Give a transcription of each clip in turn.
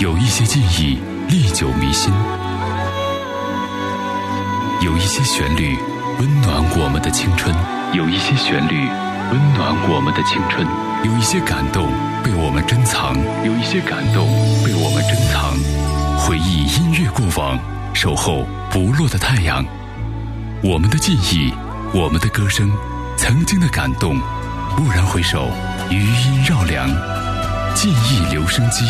有一些记忆历久弥新，有一些旋律温暖我们的青春，有一些旋律温暖我们的青春，有一些感动被我们珍藏，有一些感动被我们珍藏。回忆音乐过往，守候不落的太阳。我们的记忆，我们的歌声，曾经的感动。蓦然回首，余音绕梁，记忆留声机，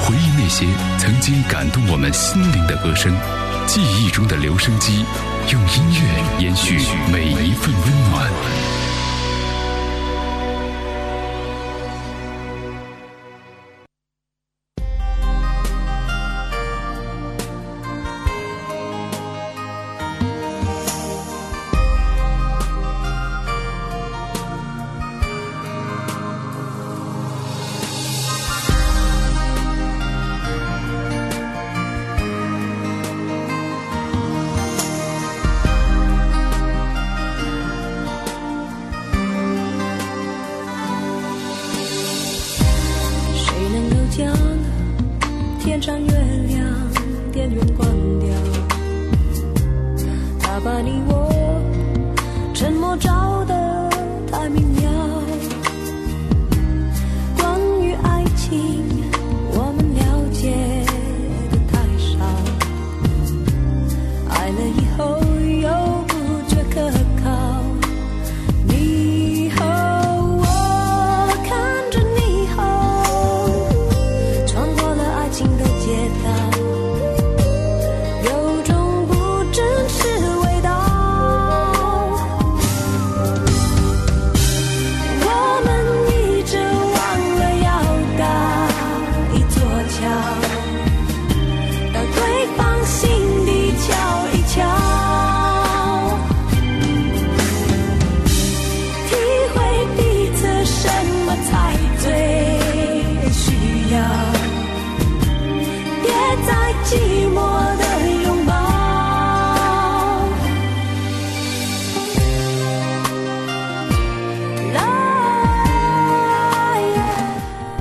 回忆那些曾经感动我们心灵的歌声。记忆中的留声机，用音乐延续每一份温暖。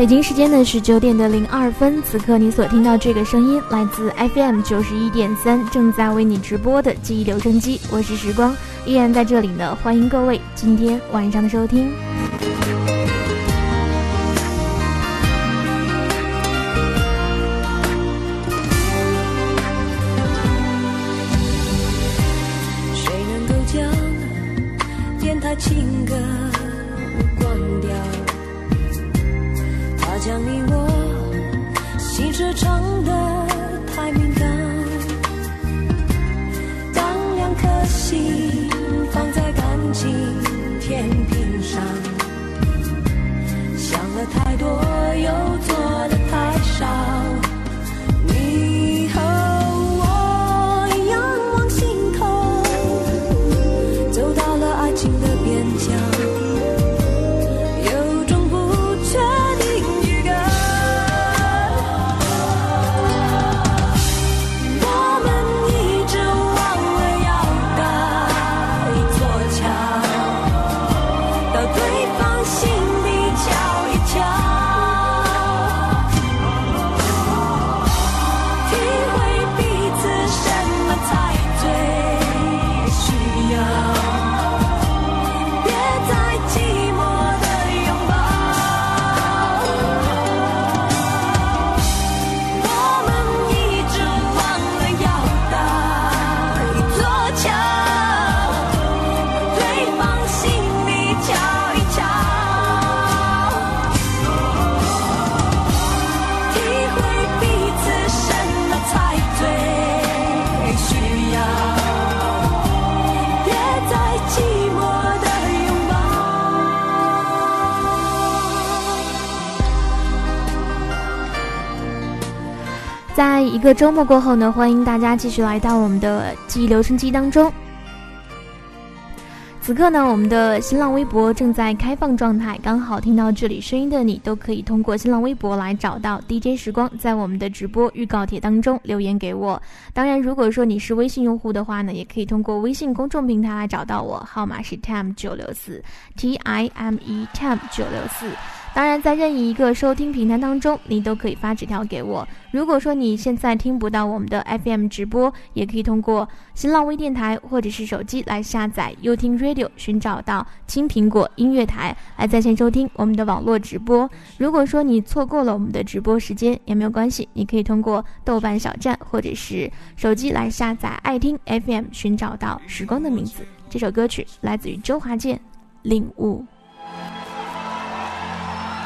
北京时间的十九点的零二分，此刻你所听到这个声音来自 FM 九十一点三，正在为你直播的记忆留声机，我是时光，依然在这里呢，欢迎各位今天晚上的收听。在一个周末过后呢，欢迎大家继续来到我们的记忆留声机当中。此刻呢，我们的新浪微博正在开放状态，刚好听到这里声音的你，都可以通过新浪微博来找到 DJ 时光，在我们的直播预告帖当中留言给我。当然，如果说你是微信用户的话呢，也可以通过微信公众平台来找到我，号码是 time 九六四 T I M E time 九六四。当然，在任意一个收听平台当中，你都可以发纸条给我。如果说你现在听不到我们的 FM 直播，也可以通过新浪微电台或者是手机来下载优听 Radio，寻找到青苹果音乐台来在线收听我们的网络直播。如果说你错过了我们的直播时间也没有关系，你可以通过豆瓣小站或者是手机来下载爱听 FM，寻找到时光的名字。这首歌曲来自于周华健，《领悟》。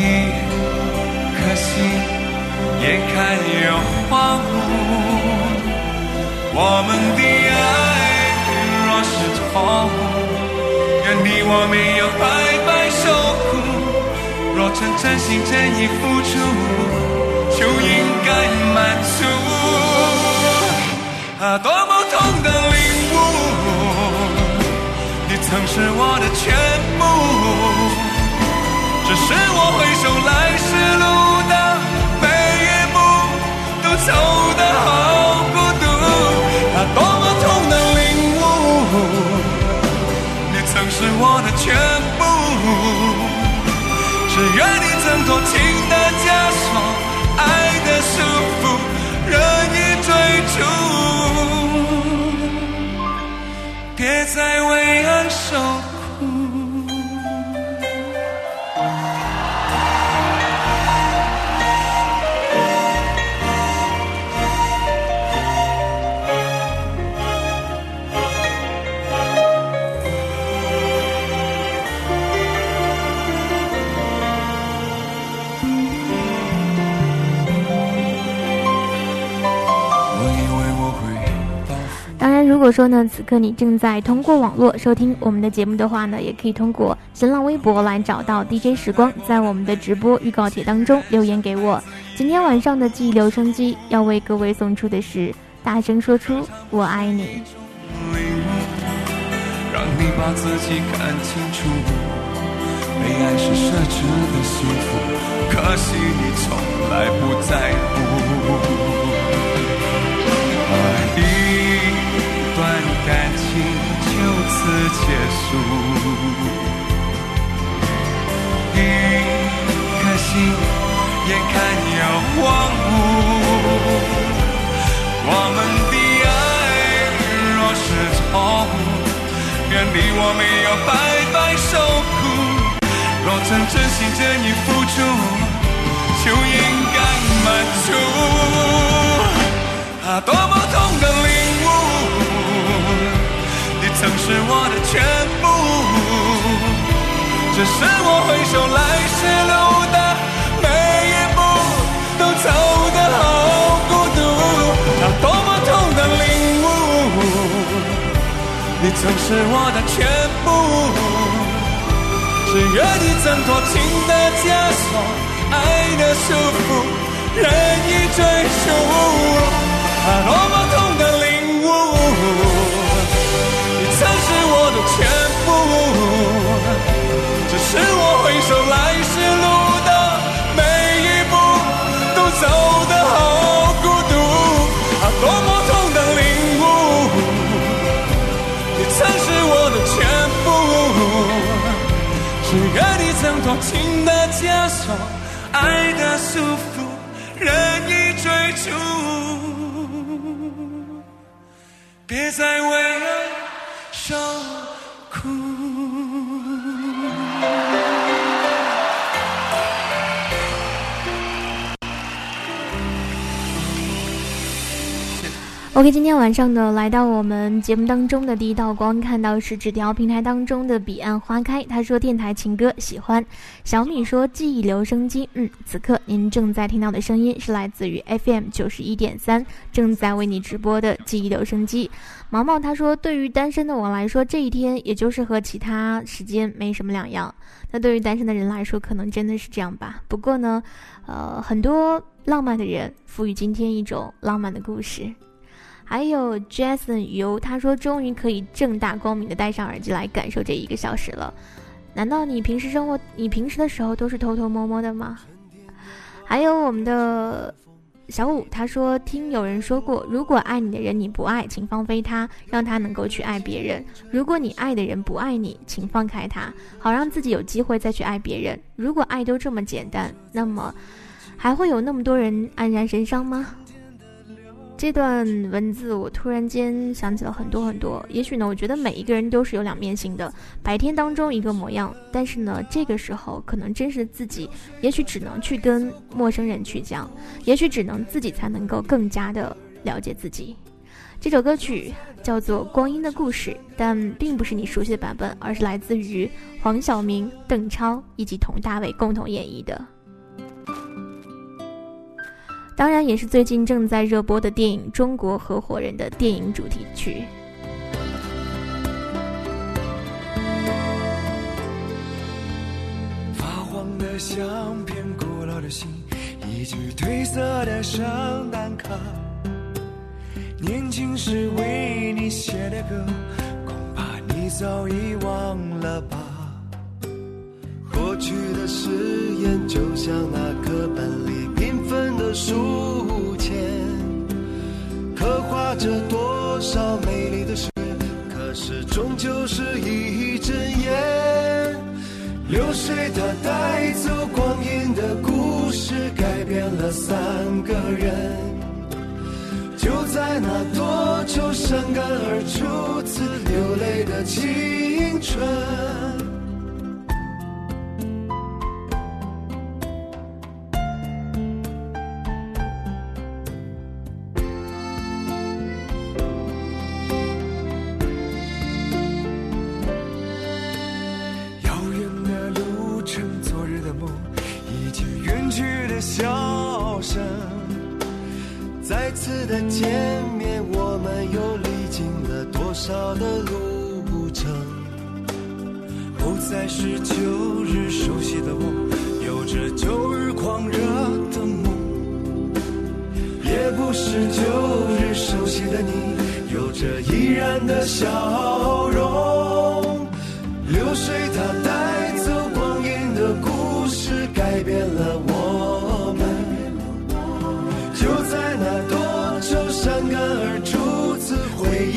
一颗心眼看要荒芜。我们的爱若是错误，愿你我没有白白受苦。若曾真心真意付出，就应该满足。啊，多么痛的领悟！你曾是我的全部，只是我回首来时路的每一步，都走得好孤独。啊，多么痛的领悟！你曾是我的全部，只愿你挣脱情的枷锁，爱的束缚，任意追逐，别再为爱受说呢，此刻你正在通过网络收听我们的节目的话呢，也可以通过新浪微博来找到 DJ 时光，在我们的直播预告帖当中留言给我。今天晚上的记忆留声机要为各位送出的是“大声说出我爱你，让你把自己看清楚。可惜你从来不在乎。结束，一颗心眼看要荒芜。我们的爱若是错误，愿你我没有白白受苦。若曾真心真意付出，就应该满足。啊，多么痛的领！曾是我的全部，只是我回首来时路的每一步，都走得好孤独。啊，多么痛的领悟！你曾是我的全部。只愿你挣脱情的枷锁，爱的束缚，任意追逐。多情的枷锁，爱的束缚，任意追逐，别再为爱受 OK，今天晚上呢，来到我们节目当中的第一道光，看到是纸条平台当中的彼岸花开。他说电台情歌喜欢。小米说记忆留声机，嗯，此刻您正在听到的声音是来自于 FM 九十一点三，正在为你直播的记忆留声机。毛毛他说，对于单身的我来说，这一天也就是和其他时间没什么两样。那对于单身的人来说，可能真的是这样吧。不过呢，呃，很多浪漫的人赋予今天一种浪漫的故事。还有 Jason 游，他说终于可以正大光明的戴上耳机来感受这一个小时了。难道你平时生活，你平时的时候都是偷偷摸摸的吗？还有我们的小五，他说听有人说过，如果爱你的人你不爱，请放飞他，让他能够去爱别人；如果你爱的人不爱你，请放开他，好让自己有机会再去爱别人。如果爱都这么简单，那么还会有那么多人黯然神伤吗？这段文字，我突然间想起了很多很多。也许呢，我觉得每一个人都是有两面性的，白天当中一个模样，但是呢，这个时候可能真实的自己，也许只能去跟陌生人去讲，也许只能自己才能够更加的了解自己。这首歌曲叫做《光阴的故事》，但并不是你熟悉的版本，而是来自于黄晓明、邓超以及佟大为共同演绎的。当然，也是最近正在热播的电影《中国合伙人》的电影主题曲。发黄的相片，古老的信，一句褪色的圣诞卡。年轻时为你写的歌，恐怕你早已忘了吧。过去的誓言，就像那课本里。缤纷的书签，刻画着多少美丽的诗，可是终究是一阵烟。流水它带走光阴的故事，改变了三个人。就在那多愁善感而初次流泪的青春。沙的路不长，不再是旧日熟悉的我，有着旧日狂热的梦，也不是旧日熟悉的你，有着依然的笑容，流水它带走光阴的故事，改变了我。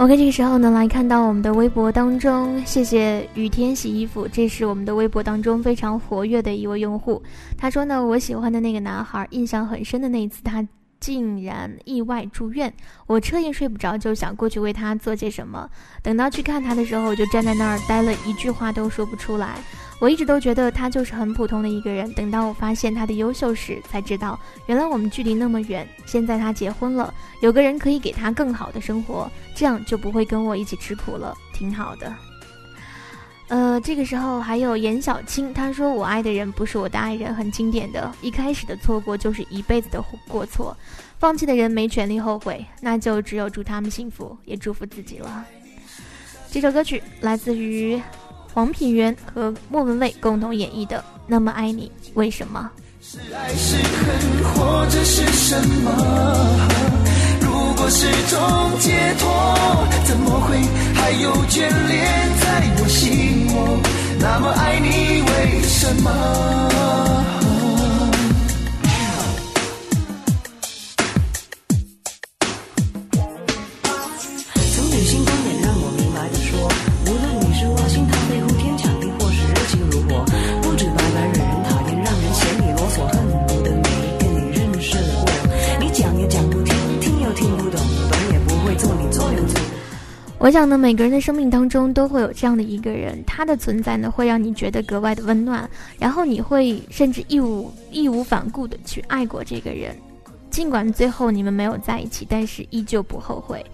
OK，这个时候呢，来看到我们的微博当中，谢谢雨天洗衣服，这是我们的微博当中非常活跃的一位用户。他说呢，我喜欢的那个男孩，印象很深的那一次，他竟然意外住院，我彻夜睡不着，就想过去为他做些什么。等到去看他的时候，就站在那儿呆了一句话都说不出来。我一直都觉得他就是很普通的一个人，等到我发现他的优秀时，才知道原来我们距离那么远。现在他结婚了，有个人可以给他更好的生活，这样就不会跟我一起吃苦了，挺好的。呃，这个时候还有严小青，他说我爱的人不是我的爱人，很经典的，一开始的错过就是一辈子的过错，放弃的人没权利后悔，那就只有祝他们幸福，也祝福自己了。这首歌曲来自于。黄品源和莫文蔚共同演绎的《那么爱你》，为什么？是爱是恨，或者是什么？如果是种解脱，怎么会还有眷恋在我心窝？那么爱你，为我想呢，每个人的生命当中都会有这样的一个人，他的存在呢会让你觉得格外的温暖，然后你会甚至义无义无反顾的去爱过这个人，尽管最后你们没有在一起，但是依旧不后悔。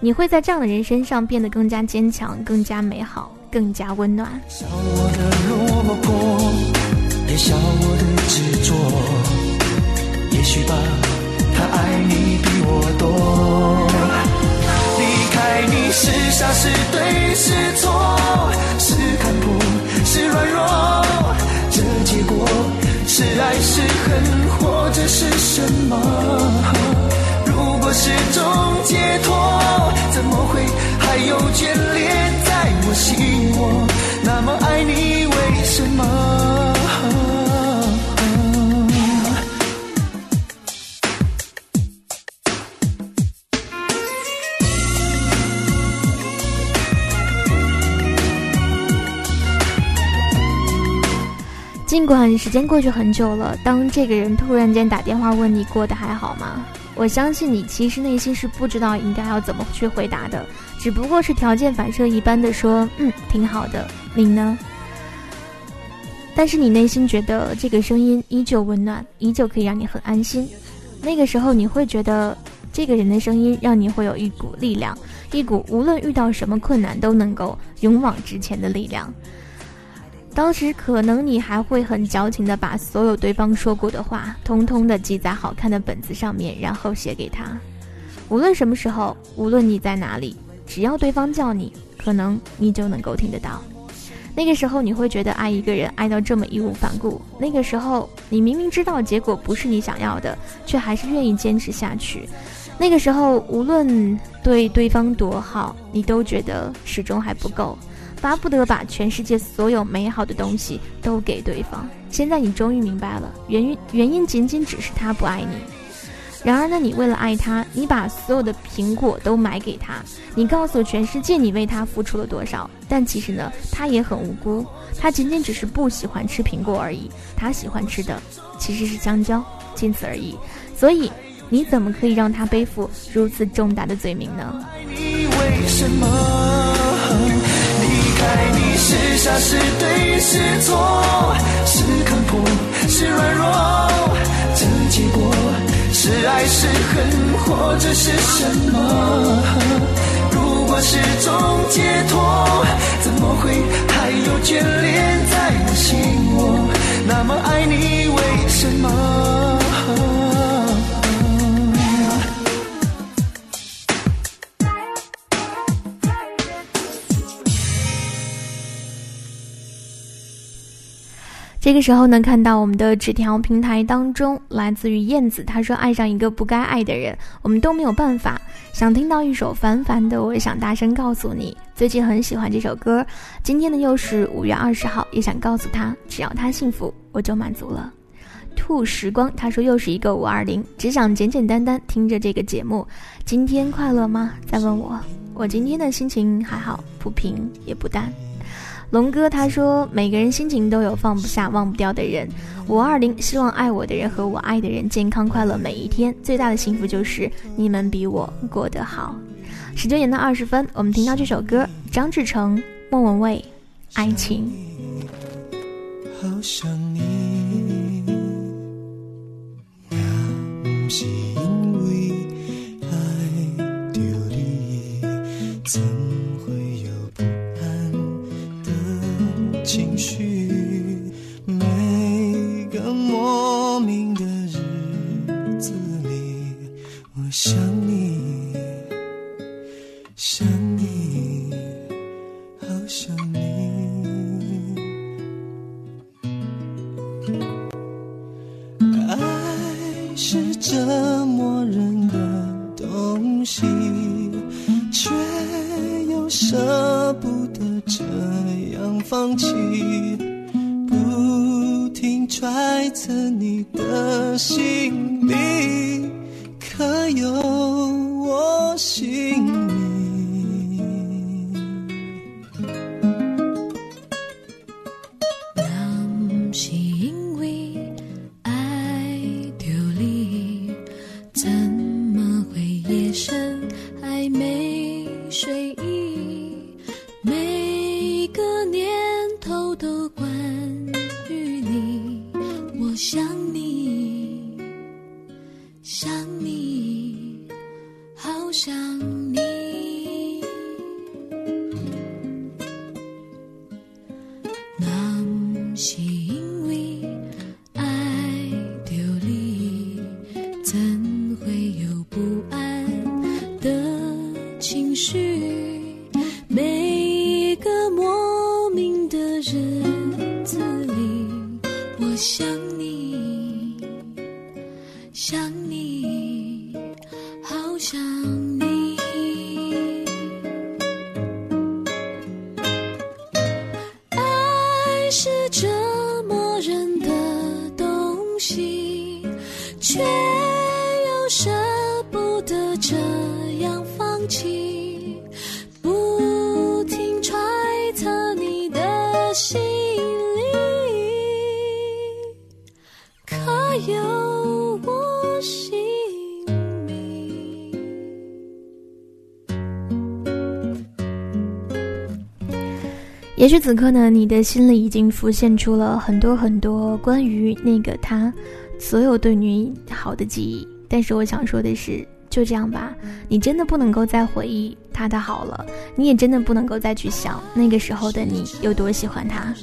你会在这样的人身上变得更加坚强，更加美好，更加温暖。笑我的落魄，也笑我的执着，也许吧，他爱你比我多。爱你是傻是对是错，是看破是软弱，这结果是爱是恨，或者是什么？如果是种解脱，怎么会还有眷恋在我心窝？那么爱你为什么？尽管时间过去很久了，当这个人突然间打电话问你过得还好吗？我相信你其实内心是不知道应该要怎么去回答的，只不过是条件反射一般的说，嗯，挺好的。你呢？但是你内心觉得这个声音依旧温暖，依旧可以让你很安心。那个时候你会觉得这个人的声音让你会有一股力量，一股无论遇到什么困难都能够勇往直前的力量。当时可能你还会很矫情的把所有对方说过的话，通通的记在好看的本子上面，然后写给他。无论什么时候，无论你在哪里，只要对方叫你，可能你就能够听得到。那个时候你会觉得爱一个人爱到这么义无反顾。那个时候你明明知道结果不是你想要的，却还是愿意坚持下去。那个时候无论对对方多好，你都觉得始终还不够。巴不得把全世界所有美好的东西都给对方。现在你终于明白了，原因原因仅仅只是他不爱你。然而呢，你为了爱他，你把所有的苹果都买给他，你告诉全世界你为他付出了多少。但其实呢，他也很无辜，他仅仅只是不喜欢吃苹果而已。他喜欢吃的其实是香蕉，仅此而已。所以，你怎么可以让他背负如此重大的罪名呢？爱你是傻是对是错，是看破是软弱，这结果是爱是恨，或者是什么？如果是种解脱，怎么会还有眷恋在我心窝？那么爱你为什么？这个时候呢，看到我们的纸条平台当中，来自于燕子，他说：“爱上一个不该爱的人，我们都没有办法。想听到一首凡凡的，我也想大声告诉你，最近很喜欢这首歌。今天呢又是五月二十号，也想告诉他，只要他幸福，我就满足了。”兔时光，他说：“又是一个五二零，只想简简单单听着这个节目。今天快乐吗？再问我，我今天的心情还好，不平也不淡。”龙哥他说：“每个人心情都有放不下、忘不掉的人。五二零，希望爱我的人和我爱的人健康快乐每一天。最大的幸福就是你们比我过得好。”十九点到二十分，我们听到这首歌，张志成、莫文蔚，《爱情》。好想你，是因为爱着你，莫名的日子里，我想你，想你，好想你。爱是折磨人的东西，却又舍不得这样放弃。不听揣测你的心里，可有我姓名？你好想你。也许此刻呢，你的心里已经浮现出了很多很多关于那个他所有对你好的记忆。但是我想说的是，就这样吧，你真的不能够再回忆他的好了，你也真的不能够再去想那个时候的你有多喜欢他。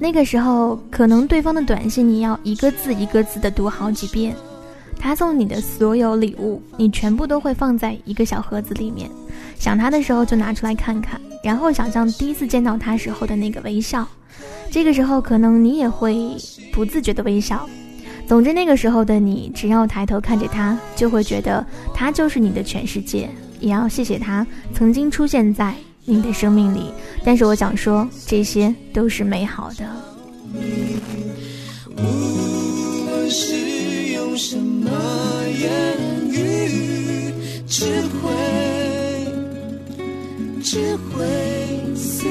那个时候，可能对方的短信你要一个字一个字的读好几遍，他送你的所有礼物，你全部都会放在一个小盒子里面，想他的时候就拿出来看看。然后想象第一次见到他时候的那个微笑，这个时候可能你也会不自觉的微笑。总之那个时候的你，只要抬头看着他，就会觉得他就是你的全世界。也要谢谢他曾经出现在你的生命里。但是我想说，这些都是美好的。无论是用什么言语，只会。只会思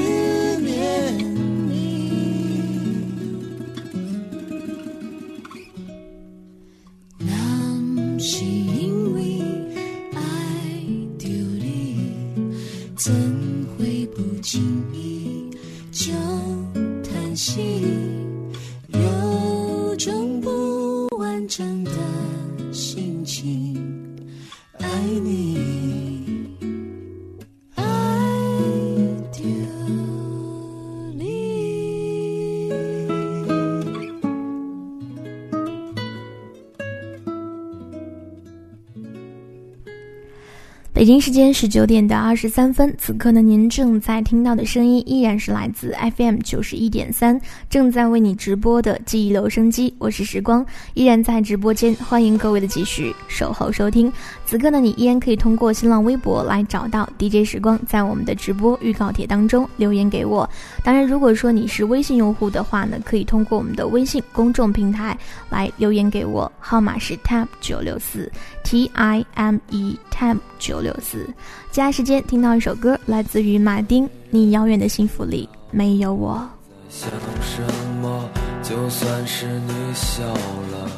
北京时间十九点的二十三分，此刻呢，您正在听到的声音依然是来自 FM 九十一点三，正在为你直播的记忆留声机。我是时光，依然在直播间，欢迎各位的继续守候收听。此刻呢，你依然可以通过新浪微博来找到 DJ 时光，在我们的直播预告帖当中留言给我。当然，如果说你是微信用户的话呢，可以通过我们的微信公众平台来留言给我，号码是 tab 九六四 T I M E tab 九六。四，接下来时间听到一首歌，来自于马丁。你遥远的幸福里没有我。想什么？就算是你笑了，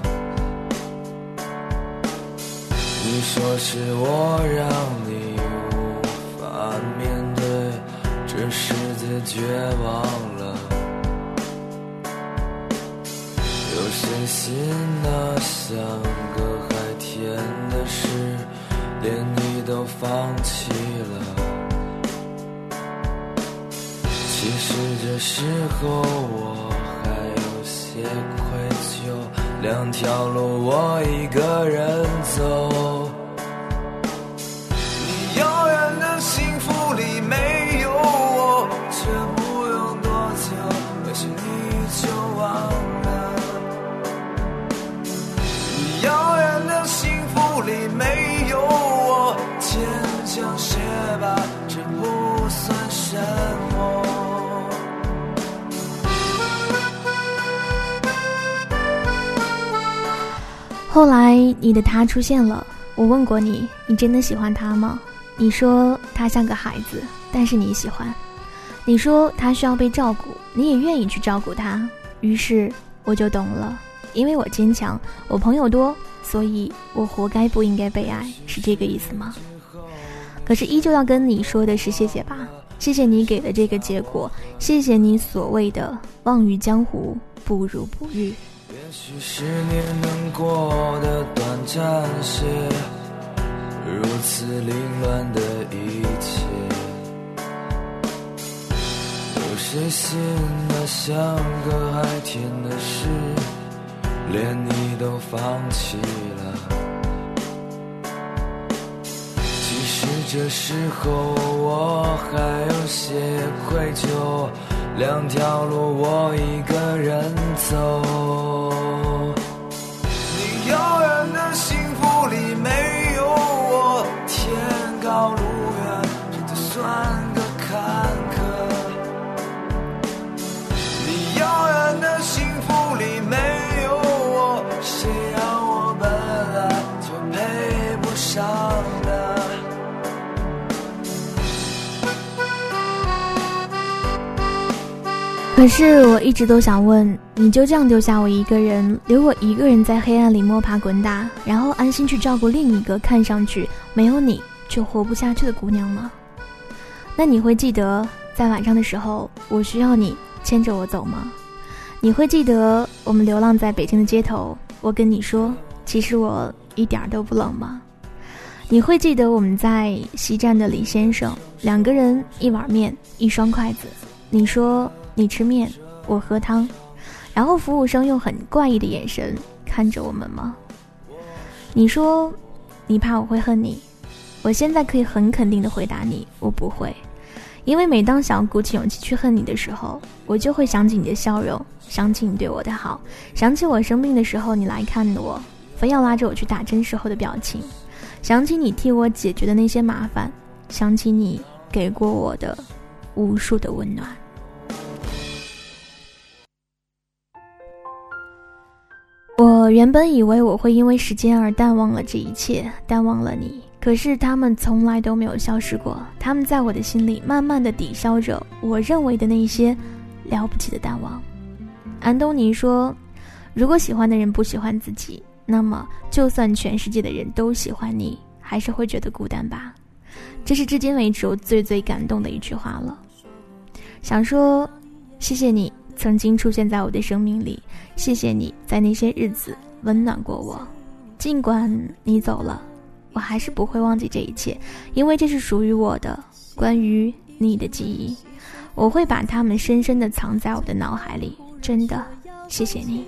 你说是我让你无法面对这世界，绝望了。有些心那像个海天的事？连你都放弃了，其实这时候我还有些愧疚，两条路我一个人走。你遥远的幸福里没有我，却不用多久，也许你就忘了。你遥远的幸福里没有我。坚强些吧，这不算什么。后来你的他出现了，我问过你，你真的喜欢他吗？你说他像个孩子，但是你喜欢。你说他需要被照顾，你也愿意去照顾他。于是我就懂了，因为我坚强，我朋友多，所以我活该不应该被爱，是这个意思吗？可是依旧要跟你说的是谢谢吧，谢谢你给的这个结果，谢谢你所谓的望于江湖不如不遇。也许十年能过得短暂些，如此凌乱的一切。有谁信那像个海天的事，连你都放弃了？其实这时候我还有些愧疚，两条路我一个人走。你遥远的幸福里没有我，天高路远，这算可是我一直都想问，你就这样丢下我一个人，留我一个人在黑暗里摸爬滚打，然后安心去照顾另一个看上去没有你就活不下去的姑娘吗？那你会记得在晚上的时候，我需要你牵着我走吗？你会记得我们流浪在北京的街头，我跟你说，其实我一点都不冷吗？你会记得我们在西站的李先生，两个人一碗面，一双筷子，你说。你吃面，我喝汤，然后服务生用很怪异的眼神看着我们吗？你说，你怕我会恨你，我现在可以很肯定的回答你，我不会，因为每当想要鼓起勇气去恨你的时候，我就会想起你的笑容，想起你对我的好，想起我生病的时候你来看我，非要拉着我去打针时候的表情，想起你替我解决的那些麻烦，想起你给过我的无数的温暖。我原本以为我会因为时间而淡忘了这一切，淡忘了你。可是他们从来都没有消失过，他们在我的心里慢慢的抵消着我认为的那些了不起的淡忘。安东尼说：“如果喜欢的人不喜欢自己，那么就算全世界的人都喜欢你，还是会觉得孤单吧。”这是至今为止我最最感动的一句话了。想说，谢谢你。曾经出现在我的生命里，谢谢你在那些日子温暖过我。尽管你走了，我还是不会忘记这一切，因为这是属于我的关于你的记忆。我会把它们深深的藏在我的脑海里。真的，谢谢你。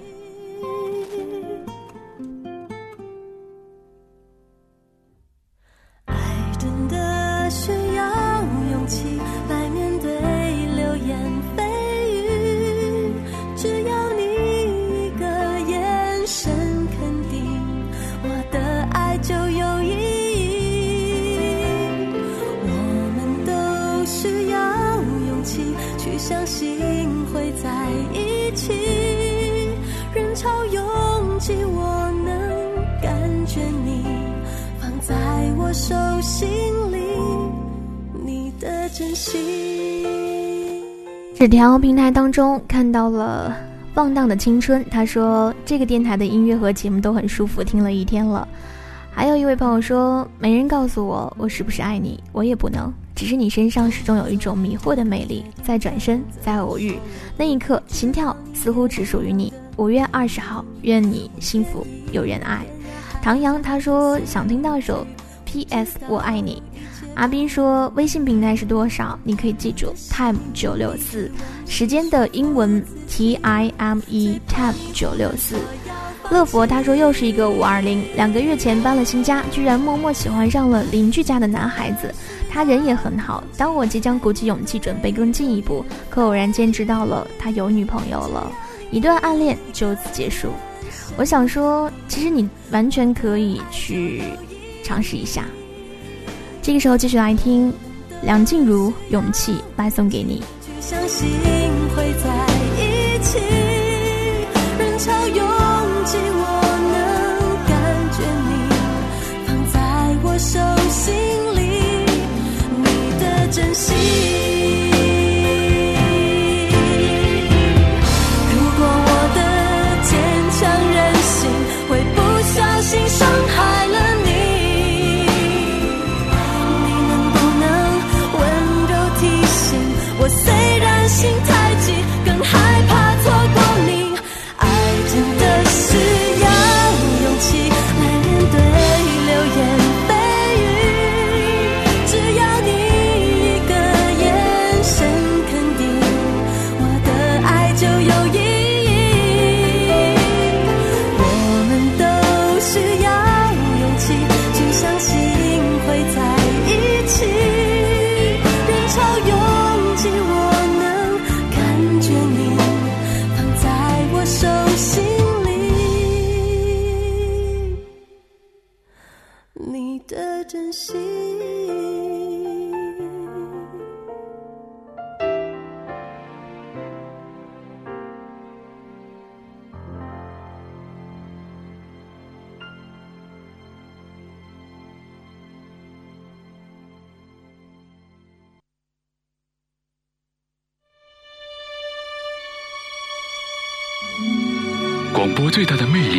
纸条平台当中看到了放荡的青春，他说这个电台的音乐和节目都很舒服，听了一天了。还有一位朋友说，没人告诉我我是不是爱你，我也不能，只是你身上始终有一种迷惑的魅力，在转身，在偶遇那一刻，心跳似乎只属于你。五月二十号，愿你幸福有人爱。唐阳他说想听到首 P.S. 我爱你。阿斌说：“微信平台是多少？你可以记住，time 九六四，时间的英文 T I M E，time 九六四。”乐佛他说：“又是一个五二零，两个月前搬了新家，居然默默喜欢上了邻居家的男孩子，他人也很好。当我即将鼓起勇气准备更进一步，可偶然间知道了他有女朋友了，一段暗恋就此结束。我想说，其实你完全可以去尝试一下。”这个时候继续来听梁静茹勇气来送给你。相信会在一起人潮拥挤我能感觉你放在我手心里你的真心。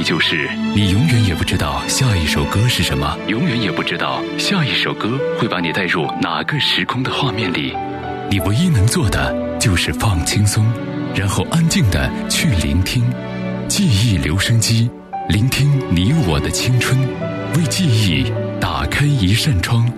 就是，你永远也不知道下一首歌是什么，永远也不知道下一首歌会把你带入哪个时空的画面里。你唯一能做的就是放轻松，然后安静的去聆听。记忆留声机，聆听你我的青春，为记忆打开一扇窗。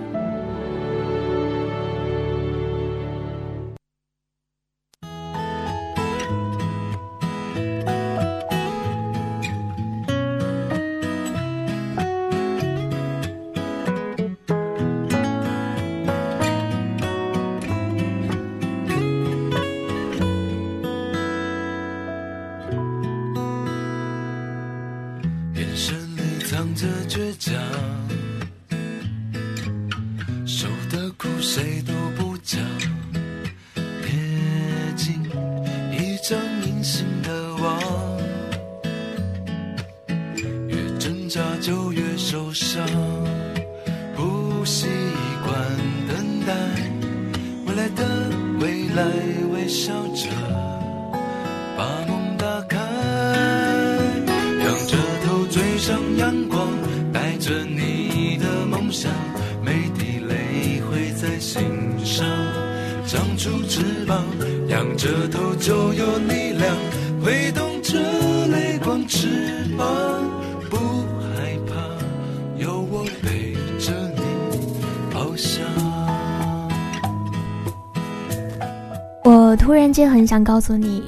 很想告诉你，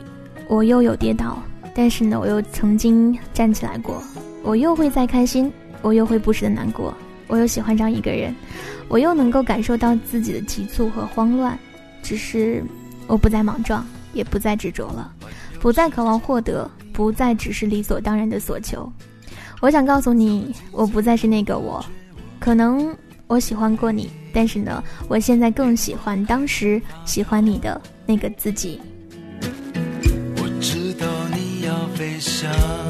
我又有跌倒，但是呢，我又曾经站起来过。我又会再开心，我又会不时的难过。我又喜欢上一个人，我又能够感受到自己的急促和慌乱。只是我不再莽撞，也不再执着了，不再渴望获得，不再只是理所当然的所求。我想告诉你，我不再是那个我。可能我喜欢过你，但是呢，我现在更喜欢当时喜欢你的那个自己。想。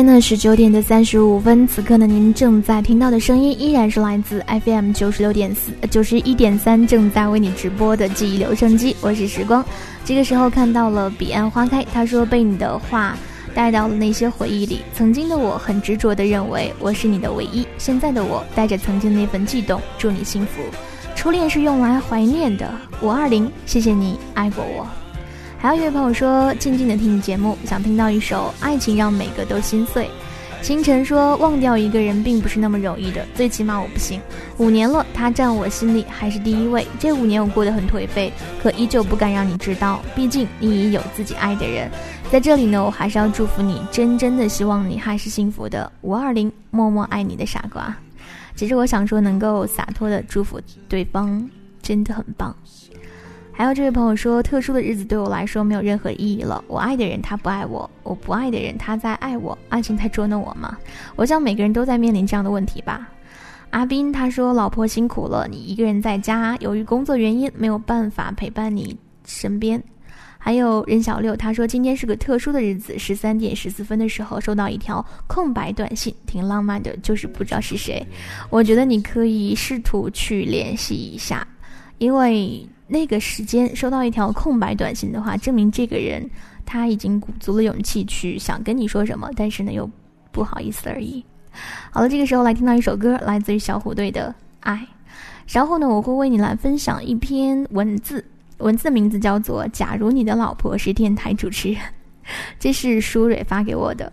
间呢是九点的三十五分，此刻呢您正在听到的声音依然是来自 FM 九十六点四、九十一点三，正在为你直播的记忆留声机，我是时光。这个时候看到了彼岸花开，他说被你的话带到了那些回忆里。曾经的我很执着的认为我是你的唯一，现在的我带着曾经那份悸动，祝你幸福。初恋是用来怀念的，五二零，谢谢你爱过我。还有一位朋友说，静静的听你节目，想听到一首《爱情让每个都心碎》。清晨说，忘掉一个人并不是那么容易的，最起码我不行。五年了，他在我心里还是第一位。这五年我过得很颓废，可依旧不敢让你知道，毕竟你已有自己爱的人。在这里呢，我还是要祝福你，真真的希望你还是幸福的。五二零，默默爱你的傻瓜。其实我想说，能够洒脱的祝福对方，真的很棒。还有这位朋友说，特殊的日子对我来说没有任何意义了。我爱的人他不爱我，我不爱的人他在爱我，爱情在捉弄我吗？我想每个人都在面临这样的问题吧。阿斌他说，老婆辛苦了，你一个人在家，由于工作原因没有办法陪伴你身边。还有任小六他说，今天是个特殊的日子，十三点十四分的时候收到一条空白短信，挺浪漫的，就是不知道是谁。我觉得你可以试图去联系一下，因为。那个时间收到一条空白短信的话，证明这个人他已经鼓足了勇气去想跟你说什么，但是呢又不好意思而已。好了，这个时候来听到一首歌，来自于小虎队的《爱》。然后呢，我会为你来分享一篇文字，文字的名字叫做《假如你的老婆是电台主持人》，这是舒蕊发给我的。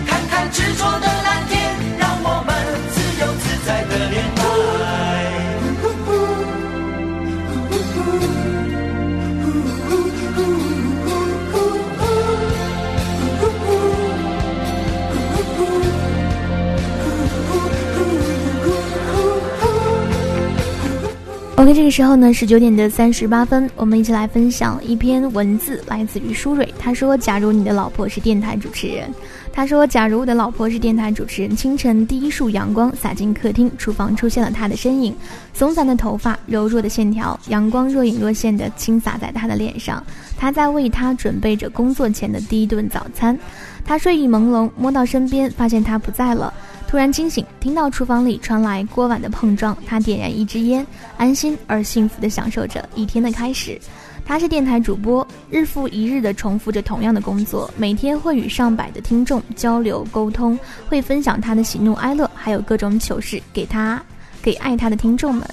在这个时候呢是九点的三十八分，我们一起来分享一篇文字，来自于舒蕊。他说：“假如你的老婆是电台主持人。”他说：“假如我的老婆是电台主持人，清晨第一束阳光洒进客厅，厨房出现了她的身影，松散的头发，柔弱的线条，阳光若隐若现的倾洒在她的脸上。她在为他准备着工作前的第一顿早餐。他睡意朦胧，摸到身边，发现他不在了。”突然惊醒，听到厨房里传来锅碗的碰撞，他点燃一支烟，安心而幸福地享受着一天的开始。他是电台主播，日复一日地重复着同样的工作，每天会与上百的听众交流沟通，会分享他的喜怒哀乐，还有各种糗事给他，给爱他的听众们。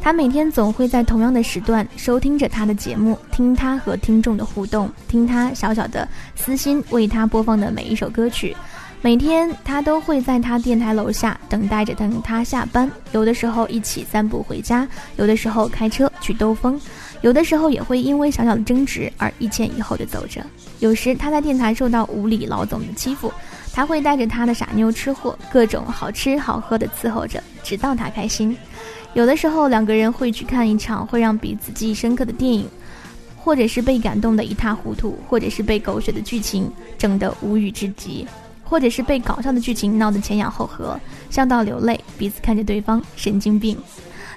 他每天总会在同样的时段收听着他的节目，听他和听众的互动，听他小小的私心为他播放的每一首歌曲。每天他都会在他电台楼下等待着等他下班，有的时候一起散步回家，有的时候开车去兜风，有的时候也会因为小小的争执而一前一后的走着。有时他在电台受到无理老总的欺负，他会带着他的傻妞吃货，各种好吃好喝的伺候着，直到他开心。有的时候两个人会去看一场会让彼此记忆深刻的电影，或者是被感动的一塌糊涂，或者是被狗血的剧情整得无语至极。或者是被搞笑的剧情闹得前仰后合，笑到流泪，彼此看着对方神经病。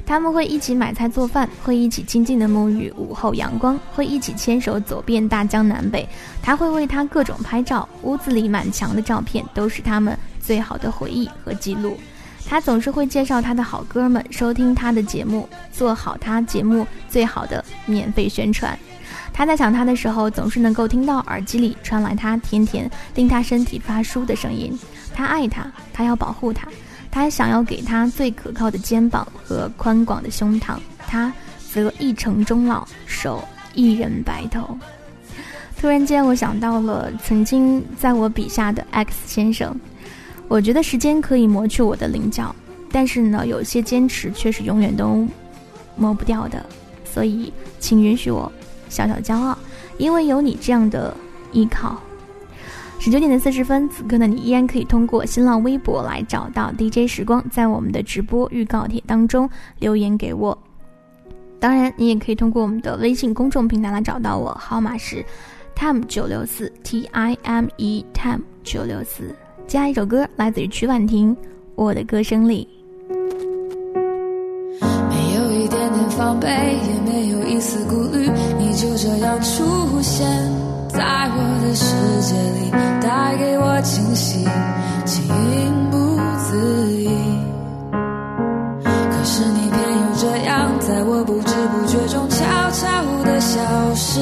他们会一起买菜做饭，会一起静静的沐浴午后阳光，会一起牵手走遍大江南北。他会为他各种拍照，屋子里满墙的照片都是他们最好的回忆和记录。他总是会介绍他的好哥们收听他的节目，做好他节目最好的免费宣传。他在想他的时候，总是能够听到耳机里传来他甜甜令他身体发酥的声音。他爱他，他要保护他，他想要给他最可靠的肩膀和宽广的胸膛。他则一城终老，守一人白头。突然间，我想到了曾经在我笔下的 X 先生。我觉得时间可以磨去我的棱角，但是呢，有些坚持却是永远都磨不掉的。所以，请允许我。小小骄傲，因为有你这样的依靠。十九点的四十分，此刻呢，你依然可以通过新浪微博来找到 DJ 时光，在我们的直播预告帖当中留言给我。当然，你也可以通过我们的微信公众平台来找到我，号码是 time 九六四 T I M E time 九六四。加一首歌来自于曲婉婷，《我的歌声里》。没有一点点防备，也没有一丝顾虑。你就这样出现在我的世界里，带给我惊喜，情不自已。可是你偏又这样，在我不知不觉中悄悄的消失，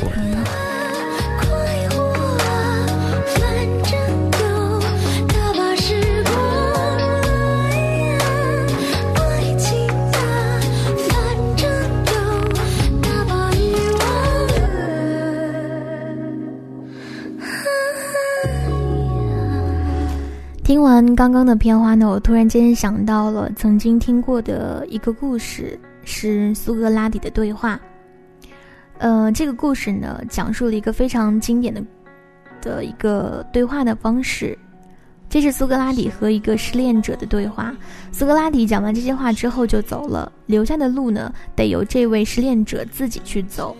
我的他。快活啊，反正有大把时光来啊。爱情啊，反正有大把欲望。听完刚刚的片花呢，我突然间想到了曾经听过的一个故事，是苏格拉底的对话。呃，这个故事呢，讲述了一个非常经典的的一个对话的方式。这是苏格拉底和一个失恋者的对话。苏格拉底讲完这些话之后就走了，留下的路呢，得由这位失恋者自己去走。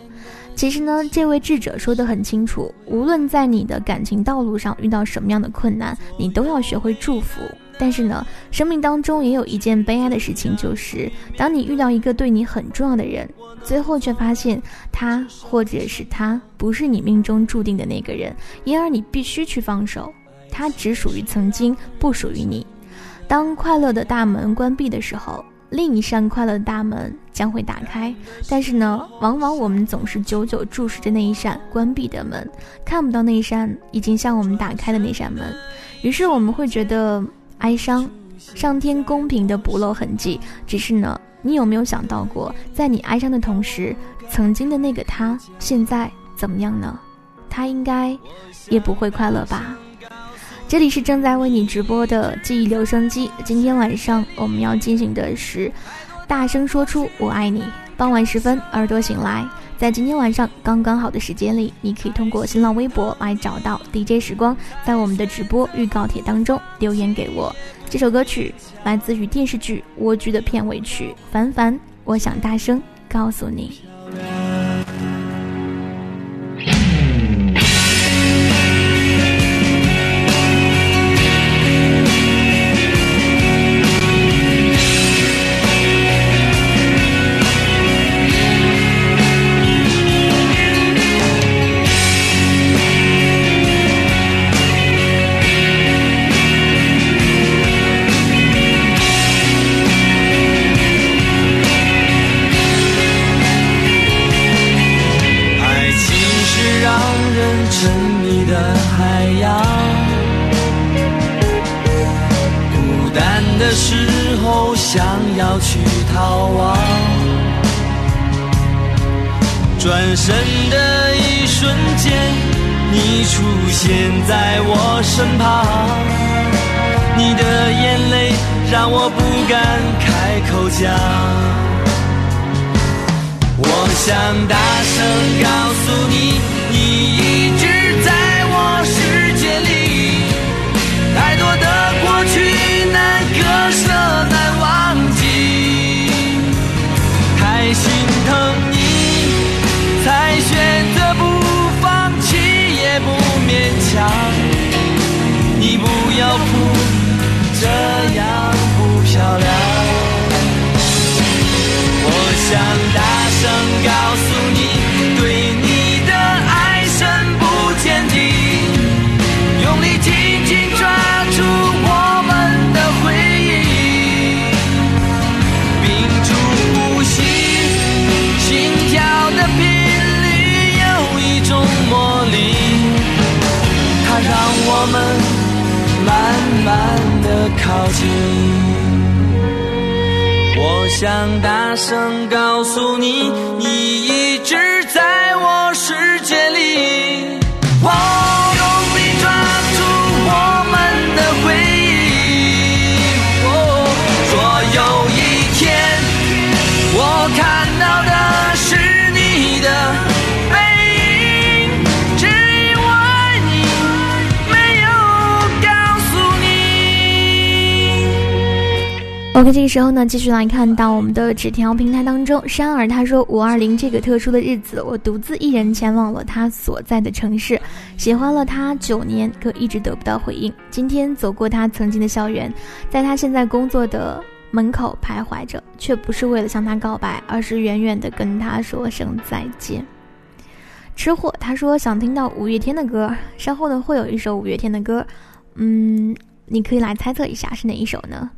其实呢，这位智者说得很清楚，无论在你的感情道路上遇到什么样的困难，你都要学会祝福。但是呢，生命当中也有一件悲哀的事情，就是当你遇到一个对你很重要的人，最后却发现他或者是他不是你命中注定的那个人，因而你必须去放手，他只属于曾经，不属于你。当快乐的大门关闭的时候，另一扇快乐的大门将会打开。但是呢，往往我们总是久久注视着那一扇关闭的门，看不到那一扇已经向我们打开的那扇门，于是我们会觉得。哀伤，上天公平的不露痕迹。只是呢，你有没有想到过，在你哀伤的同时，曾经的那个他，现在怎么样呢？他应该也不会快乐吧？这里是正在为你直播的记忆留声机。今天晚上我们要进行的是，大声说出我爱你。傍晚时分，耳朵醒来。在今天晚上刚刚好的时间里，你可以通过新浪微博来找到 DJ 时光，在我们的直播预告帖当中留言给我。这首歌曲来自于电视剧《蜗居》的片尾曲《凡凡》，我想大声告诉你。种魔力，它让我们慢慢的靠近。我想大声告诉你，你一直在我世界里。OK，这个时候呢，继续来看到我们的纸条平台当中，山儿他说：“五二零这个特殊的日子，我独自一人前往了他所在的城市，喜欢了他九年，可一直得不到回应。今天走过他曾经的校园，在他现在工作的门口徘徊着，却不是为了向他告白，而是远远的跟他说声再见。”吃货他说想听到五月天的歌，稍后呢会有一首五月天的歌，嗯，你可以来猜测一下是哪一首呢？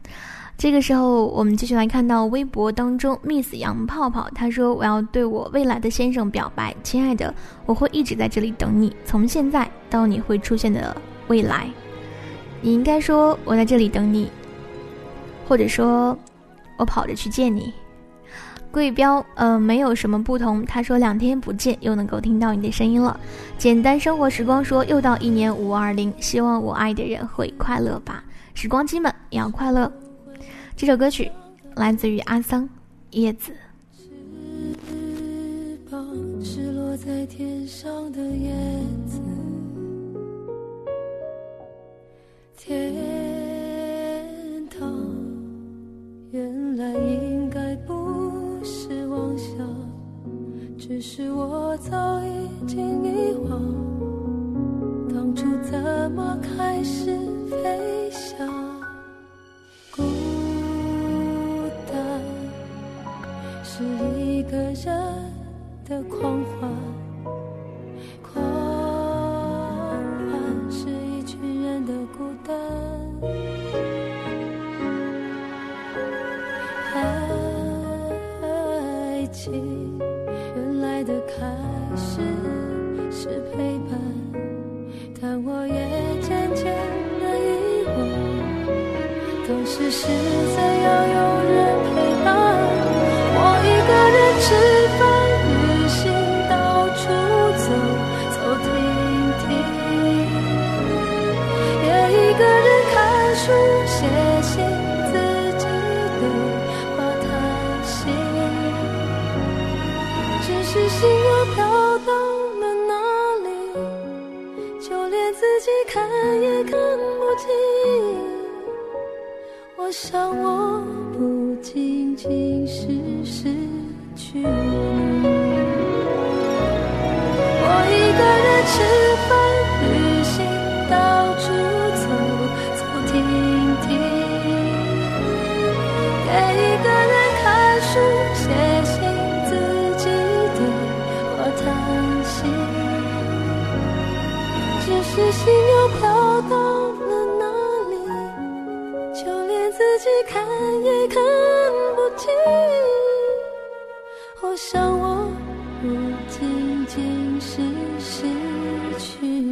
这个时候，我们继续来看到微博当中，Miss 杨泡泡他说：“我要对我未来的先生表白，亲爱的，我会一直在这里等你，从现在到你会出现的未来。你应该说我在这里等你，或者说，我跑着去见你。”贵标，呃，没有什么不同。他说两天不见，又能够听到你的声音了。简单生活时光说，又到一年五二零，希望我爱的人会快乐吧。时光机们也要快乐。这首歌曲来自于阿桑，《叶子》。翅膀是落在天上的叶子，天堂原来应该不是妄想，只是我早已经遗忘，当初怎么开始我想我不仅仅是失去。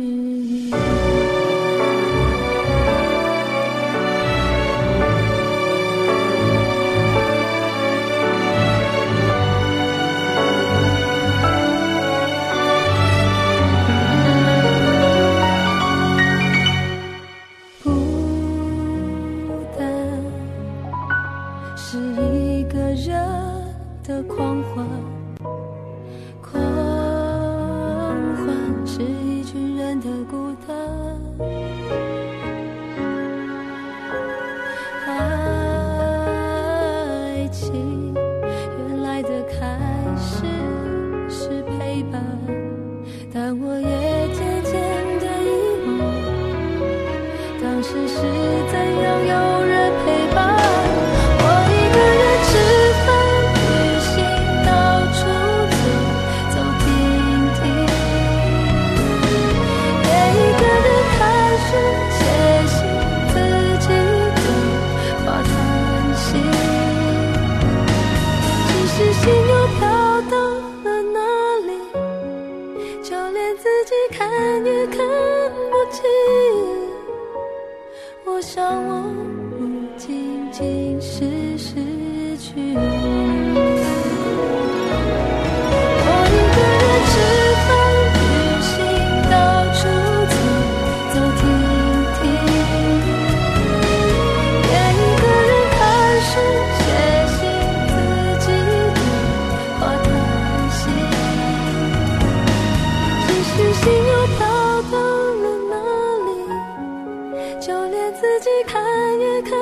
就连自己看也看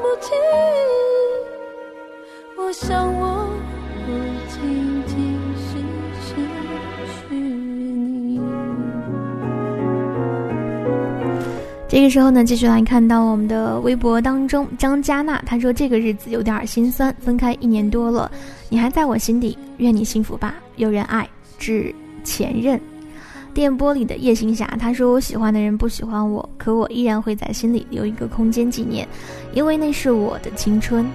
不清。我想我不仅仅是失去你。这个时候呢，继续来看到我们的微博当中，张佳娜她说这个日子有点心酸，分开一年多了，你还在我心底，愿你幸福吧，有人爱，致前任。电波里的夜行侠，他说我喜欢的人不喜欢我，可我依然会在心里留一个空间纪念，因为那是我的青春。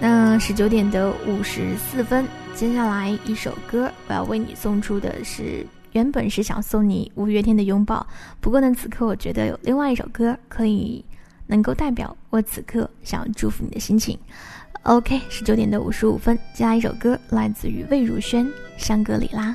那十九点的五十四分，接下来一首歌，我要为你送出的是，原本是想送你五月天的拥抱，不过呢，此刻我觉得有另外一首歌可以能够代表我此刻想要祝福你的心情。OK，十九点的五十五分，接下来一首歌来自于魏如萱《香格里拉》。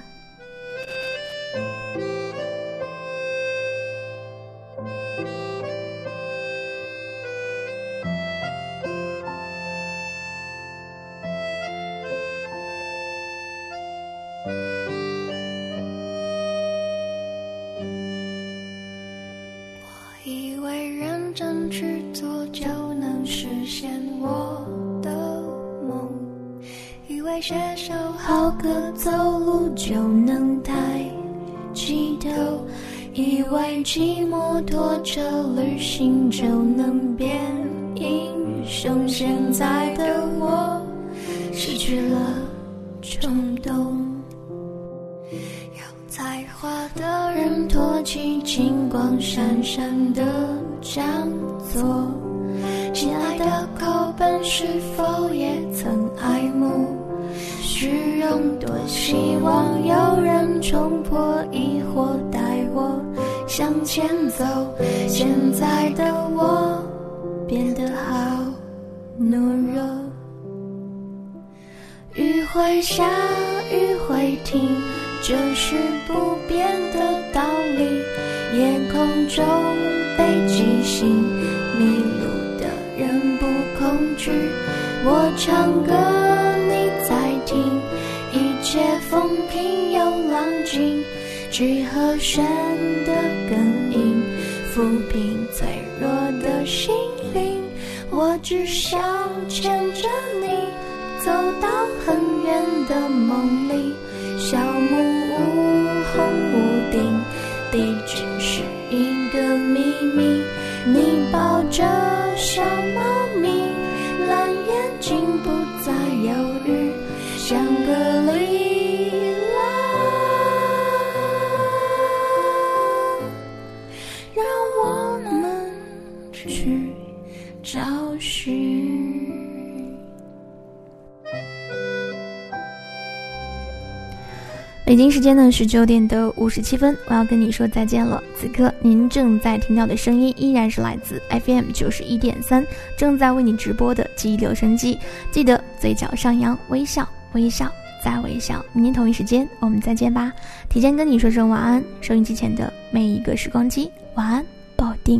以为骑摩托车旅行就能变英雄。现在的我失去了冲动。有才华的人托起金光闪闪的讲座，亲爱的口本是否也曾爱慕虚荣？多希望有人冲破疑惑，前走。现在的我变得好懦弱。雨会下，雨会停，这是不变的道理。夜空中北极星，迷路的人不恐惧。我唱歌你在听，一切风平又浪静。G 和弦的根，抚平脆弱的心灵。我只想牵着你。走到很远的梦里，小木屋红屋顶，地址是一个秘密。你抱着小北京时间呢十九点的五十七分，我要跟你说再见了。此刻您正在听到的声音依然是来自 FM 九十一点三，正在为你直播的记忆留声机。记得嘴角上扬，微笑，微笑，再微笑。明天同一时间我们再见吧。提前跟你说声晚安，收音机前的每一个时光机，晚安，保定。